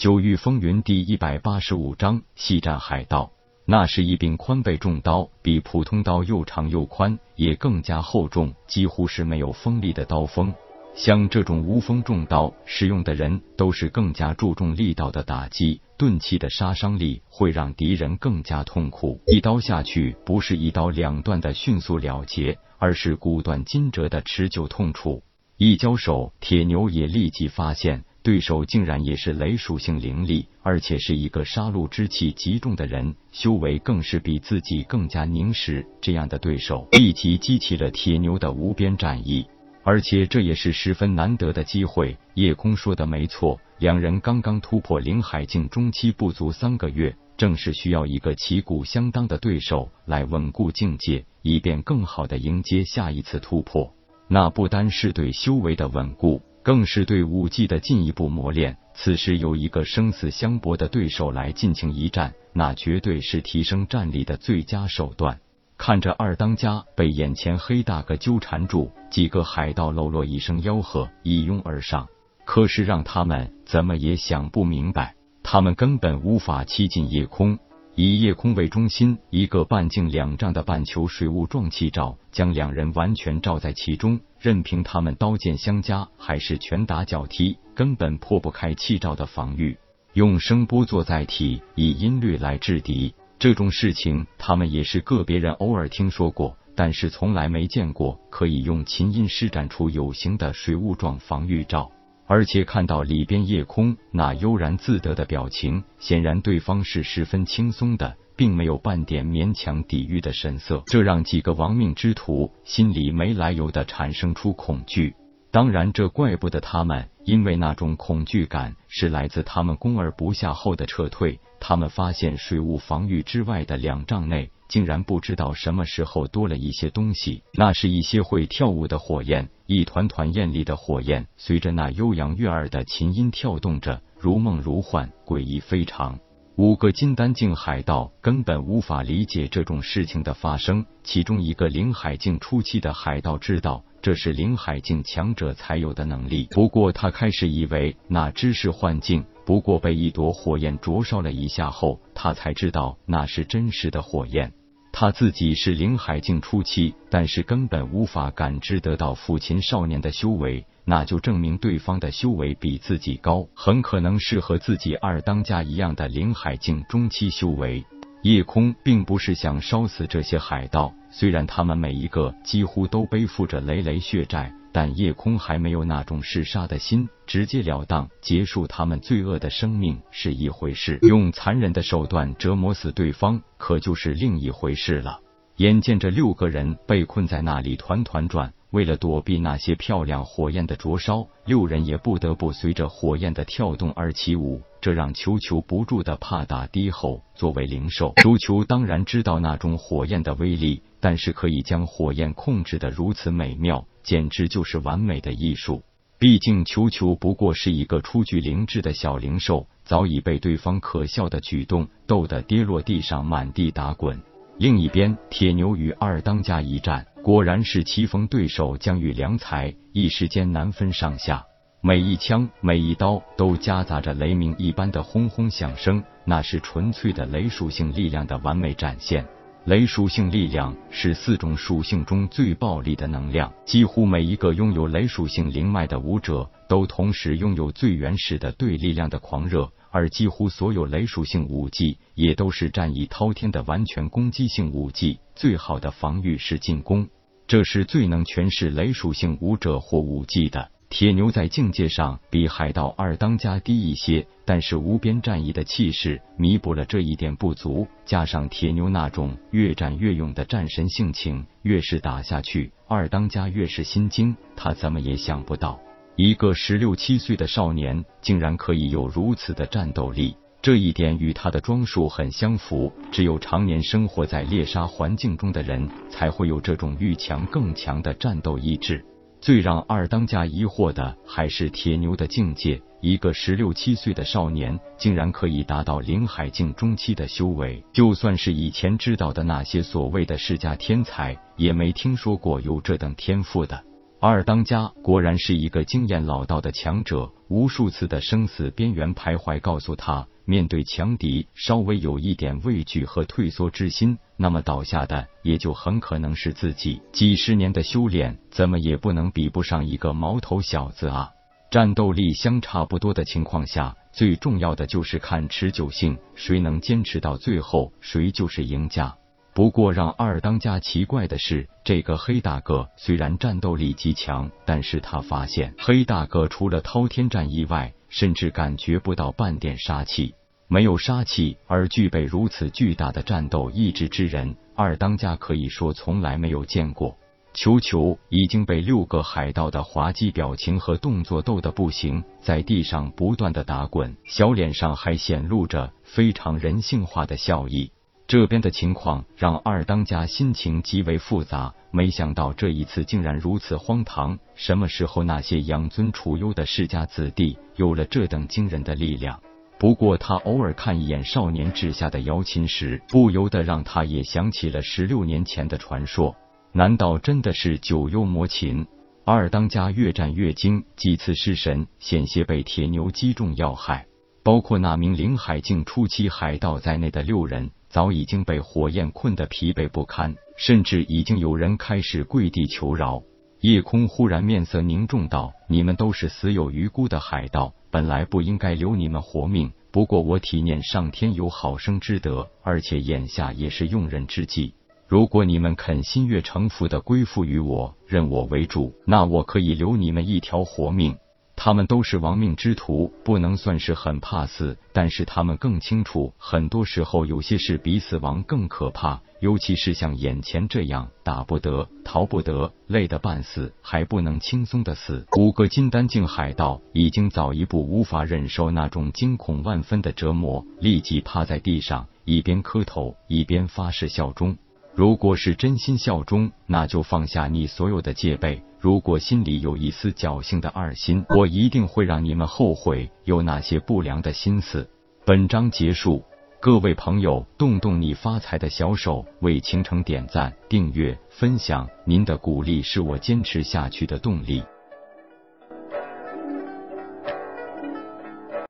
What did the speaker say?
九域风云第一百八十五章：细战海盗。那是一柄宽背重刀，比普通刀又长又宽，也更加厚重，几乎是没有锋利的刀锋。像这种无锋重刀，使用的人都是更加注重力道的打击，钝器的杀伤力会让敌人更加痛苦。一刀下去，不是一刀两断的迅速了结，而是骨断筋折的持久痛楚。一交手，铁牛也立即发现。对手竟然也是雷属性灵力，而且是一个杀戮之气极重的人，修为更是比自己更加凝实。这样的对手立即激起了铁牛的无边战意，而且这也是十分难得的机会。夜空说的没错，两人刚刚突破灵海境中期不足三个月，正是需要一个旗鼓相当的对手来稳固境界，以便更好的迎接下一次突破。那不单是对修为的稳固。更是对武技的进一步磨练。此时有一个生死相搏的对手来进行一战，那绝对是提升战力的最佳手段。看着二当家被眼前黑大哥纠缠住，几个海盗喽啰一声吆喝，一拥而上。可是让他们怎么也想不明白，他们根本无法欺进夜空。以夜空为中心，一个半径两丈的半球水雾状气罩将两人完全罩在其中。任凭他们刀剑相加，还是拳打脚踢，根本破不开气罩的防御。用声波做载体，以音律来制敌，这种事情他们也是个别人偶尔听说过，但是从来没见过可以用琴音施展出有形的水雾状防御罩。而且看到里边夜空那悠然自得的表情，显然对方是十分轻松的。并没有半点勉强抵御的神色，这让几个亡命之徒心里没来由的产生出恐惧。当然，这怪不得他们，因为那种恐惧感是来自他们攻而不下后的撤退。他们发现水雾防御之外的两丈内，竟然不知道什么时候多了一些东西，那是一些会跳舞的火焰，一团团艳丽的火焰，随着那悠扬悦耳的琴音跳动着，如梦如幻，诡异非常。五个金丹境海盗根本无法理解这种事情的发生。其中一个灵海境初期的海盗知道这是灵海境强者才有的能力，不过他开始以为那只是幻境。不过被一朵火焰灼烧了一下后，他才知道那是真实的火焰。他自己是灵海境初期，但是根本无法感知得到父亲少年的修为。那就证明对方的修为比自己高，很可能是和自己二当家一样的灵海境中期修为。夜空并不是想烧死这些海盗，虽然他们每一个几乎都背负着累累血债，但夜空还没有那种嗜杀的心，直截了当结束他们罪恶的生命是一回事，用残忍的手段折磨死对方可就是另一回事了。眼见着六个人被困在那里团团转。为了躲避那些漂亮火焰的灼烧，六人也不得不随着火焰的跳动而起舞，这让球球不住的怕打低吼。作为灵兽，足球当然知道那种火焰的威力，但是可以将火焰控制的如此美妙，简直就是完美的艺术。毕竟球球不过是一个初具灵智的小灵兽，早已被对方可笑的举动逗得跌落地上，满地打滚。另一边，铁牛与二当家一战。果然是棋逢对手，将遇良才，一时间难分上下。每一枪，每一刀都夹杂着雷鸣一般的轰轰响声，那是纯粹的雷属性力量的完美展现。雷属性力量是四种属性中最暴力的能量，几乎每一个拥有雷属性灵脉的武者，都同时拥有最原始的对力量的狂热。而几乎所有雷属性武技也都是战意滔天的完全攻击性武技，最好的防御是进攻，这是最能诠释雷属性武者或武技的。铁牛在境界上比海盗二当家低一些，但是无边战意的气势弥补了这一点不足，加上铁牛那种越战越勇的战神性情，越是打下去，二当家越是心惊。他怎么也想不到。一个十六七岁的少年竟然可以有如此的战斗力，这一点与他的装束很相符。只有常年生活在猎杀环境中的人，才会有这种愈强更强的战斗意志。最让二当家疑惑的还是铁牛的境界，一个十六七岁的少年竟然可以达到灵海境中期的修为。就算是以前知道的那些所谓的世家天才，也没听说过有这等天赋的。二当家果然是一个经验老道的强者，无数次的生死边缘徘徊，告诉他，面对强敌，稍微有一点畏惧和退缩之心，那么倒下的也就很可能是自己。几十年的修炼，怎么也不能比不上一个毛头小子啊！战斗力相差不多的情况下，最重要的就是看持久性，谁能坚持到最后，谁就是赢家。不过，让二当家奇怪的是，这个黑大个虽然战斗力极强，但是他发现黑大个除了滔天战意外，甚至感觉不到半点杀气。没有杀气而具备如此巨大的战斗意志之人，二当家可以说从来没有见过。球球已经被六个海盗的滑稽表情和动作逗得不行，在地上不断的打滚，小脸上还显露着非常人性化的笑意。这边的情况让二当家心情极为复杂，没想到这一次竟然如此荒唐。什么时候那些养尊处优的世家子弟有了这等惊人的力量？不过他偶尔看一眼少年掷下的瑶琴时，不由得让他也想起了十六年前的传说。难道真的是九幽魔琴？二当家越战越精，几次失神，险些被铁牛击中要害。包括那名领海境初期海盗在内的六人。早已经被火焰困得疲惫不堪，甚至已经有人开始跪地求饶。夜空忽然面色凝重道：“你们都是死有余辜的海盗，本来不应该留你们活命。不过我体念上天有好生之德，而且眼下也是用人之际。如果你们肯心悦诚服的归附于我，认我为主，那我可以留你们一条活命。”他们都是亡命之徒，不能算是很怕死，但是他们更清楚，很多时候有些事比死亡更可怕，尤其是像眼前这样打不得、逃不得、累得半死还不能轻松的死。五个金丹境海盗已经早一步无法忍受那种惊恐万分的折磨，立即趴在地上，一边磕头一边发誓效忠。如果是真心效忠，那就放下你所有的戒备；如果心里有一丝侥幸的二心，我一定会让你们后悔有那些不良的心思。本章结束，各位朋友，动动你发财的小手，为倾城点赞、订阅、分享，您的鼓励是我坚持下去的动力。